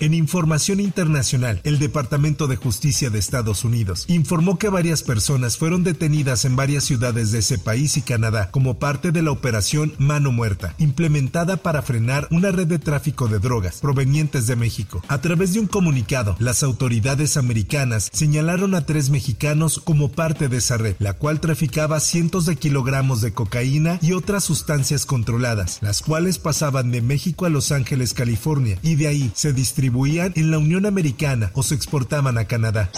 En información internacional, el Departamento de Justicia de Estados Unidos informó que varias personas fueron detenidas en varias ciudades de ese país y Canadá como parte de la operación Mano Muerta, implementada para frenar una red de tráfico de drogas provenientes de México. A través de un comunicado, las autoridades americanas señalaron a tres mexicanos como parte de esa red, la cual traficaba cientos de kilogramos de cocaína y otras sustancias controladas, las cuales pasaban de México a Los Ángeles, California, y de ahí se distribuían en la Unión Americana o se exportaban a Canadá.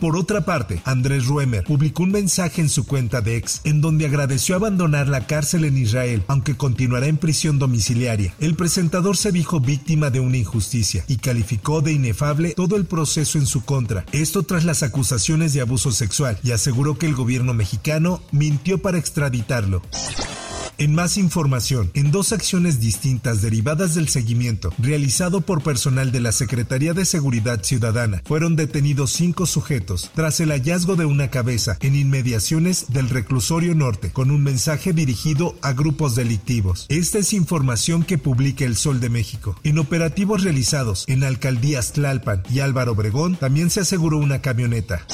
Por otra parte, Andrés Ruemer publicó un mensaje en su cuenta de ex en donde agradeció abandonar la cárcel en Israel, aunque continuará en prisión domiciliaria. El presentador se dijo víctima de una injusticia y calificó de inefable todo el proceso en su contra. Esto tras las acusaciones de abuso sexual y aseguró que el gobierno mexicano mintió para extraditarlo. En más información, en dos acciones distintas derivadas del seguimiento realizado por personal de la Secretaría de Seguridad Ciudadana, fueron detenidos cinco sujetos tras el hallazgo de una cabeza en inmediaciones del reclusorio norte con un mensaje dirigido a grupos delictivos. Esta es información que publica El Sol de México. En operativos realizados en alcaldías Tlalpan y Álvaro Obregón también se aseguró una camioneta.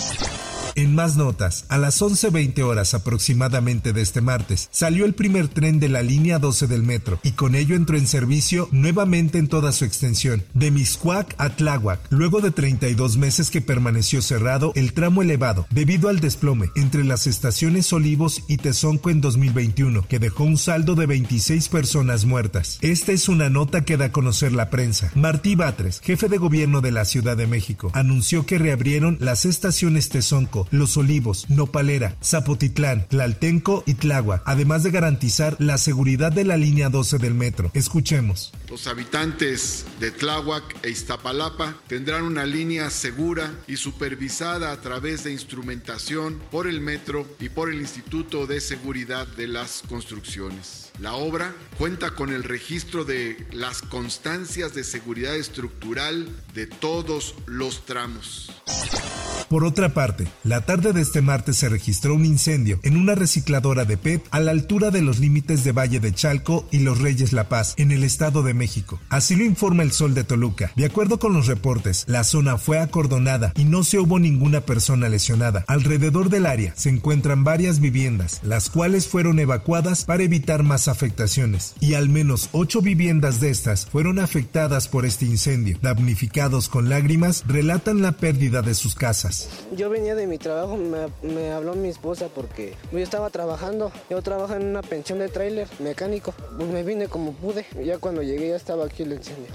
En más notas, a las 11.20 horas aproximadamente de este martes, salió el primer tren de la línea 12 del metro y con ello entró en servicio nuevamente en toda su extensión, de Miscuac a Tláhuac, luego de 32 meses que permaneció cerrado el tramo elevado debido al desplome entre las estaciones Olivos y Tezonco en 2021, que dejó un saldo de 26 personas muertas. Esta es una nota que da a conocer la prensa. Martí Batres, jefe de gobierno de la Ciudad de México, anunció que reabrieron las estaciones Tezonco los Olivos, Nopalera, Zapotitlán, Tlaltenco y Tláhuac, además de garantizar la seguridad de la línea 12 del metro. Escuchemos. Los habitantes de Tláhuac e Iztapalapa tendrán una línea segura y supervisada a través de instrumentación por el metro y por el Instituto de Seguridad de las Construcciones. La obra cuenta con el registro de las constancias de seguridad estructural de todos los tramos. Por otra parte, la tarde de este martes se registró un incendio en una recicladora de PET a la altura de los límites de Valle de Chalco y Los Reyes La Paz, en el Estado de México. Así lo informa el Sol de Toluca. De acuerdo con los reportes, la zona fue acordonada y no se hubo ninguna persona lesionada. Alrededor del área se encuentran varias viviendas, las cuales fueron evacuadas para evitar más afectaciones. Y al menos ocho viviendas de estas fueron afectadas por este incendio. Damnificados con lágrimas relatan la pérdida de sus casas. Yo venía de mi trabajo, me, habló mi esposa porque yo estaba trabajando. Yo trabajo en una pensión de tráiler mecánico. Pues me vine como pude. Ya cuando llegué ya estaba aquí el incendio.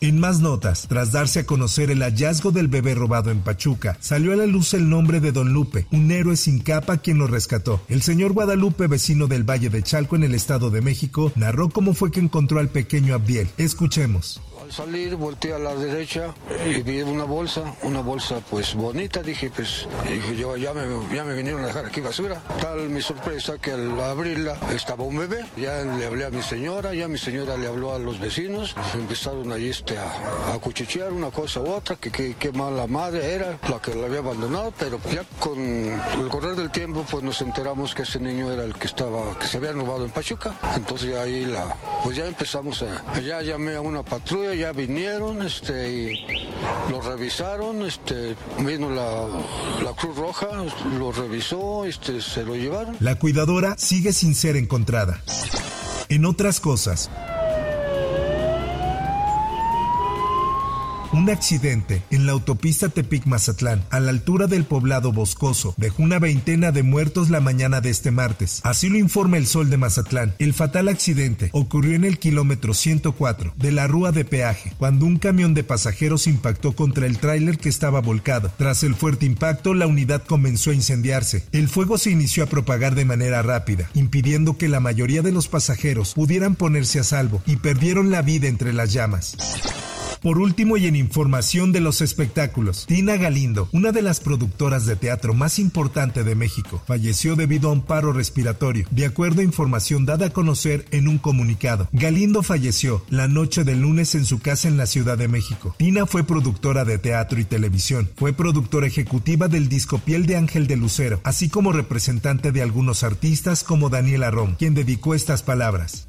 En más notas, tras darse a conocer el hallazgo del bebé robado en Pachuca, salió a la luz el nombre de Don Lupe, un héroe sin capa quien lo rescató. El señor Guadalupe, vecino del Valle de Chalco en el Estado de México, narró cómo fue que encontró al pequeño Abdiel. Escuchemos. Al salir volteé a la derecha y vi una bolsa, una bolsa pues bonita, dije pues, dije yo ya me, ya me vinieron a dejar aquí basura. Tal mi sorpresa que al abrirla estaba un bebé, ya le hablé a mi señora, ya mi señora le habló a los vecinos, empezaron allí este, a, a cuchichear una cosa u otra, que qué mala madre era la que la había abandonado, pero ya con el correr del tiempo pues nos enteramos que ese niño era el que estaba, que se había robado en Pachuca, entonces ahí la, pues ya empezamos a, ya llamé a una patrulla, ya vinieron, este, y lo revisaron, este, vino la, la Cruz Roja, lo revisó, este, se lo llevaron. La cuidadora sigue sin ser encontrada. En otras cosas, Un accidente en la autopista Tepic-Mazatlán, a la altura del poblado Boscoso, dejó una veintena de muertos la mañana de este martes. Así lo informa el Sol de Mazatlán. El fatal accidente ocurrió en el kilómetro 104 de la rúa de peaje, cuando un camión de pasajeros impactó contra el tráiler que estaba volcado. Tras el fuerte impacto, la unidad comenzó a incendiarse. El fuego se inició a propagar de manera rápida, impidiendo que la mayoría de los pasajeros pudieran ponerse a salvo y perdieron la vida entre las llamas. Por último y en información de los espectáculos, Tina Galindo, una de las productoras de teatro más importante de México, falleció debido a un paro respiratorio, de acuerdo a información dada a conocer en un comunicado. Galindo falleció la noche del lunes en su casa en la Ciudad de México. Tina fue productora de teatro y televisión, fue productora ejecutiva del disco Piel de Ángel de Lucero, así como representante de algunos artistas como Daniela Rom, quien dedicó estas palabras.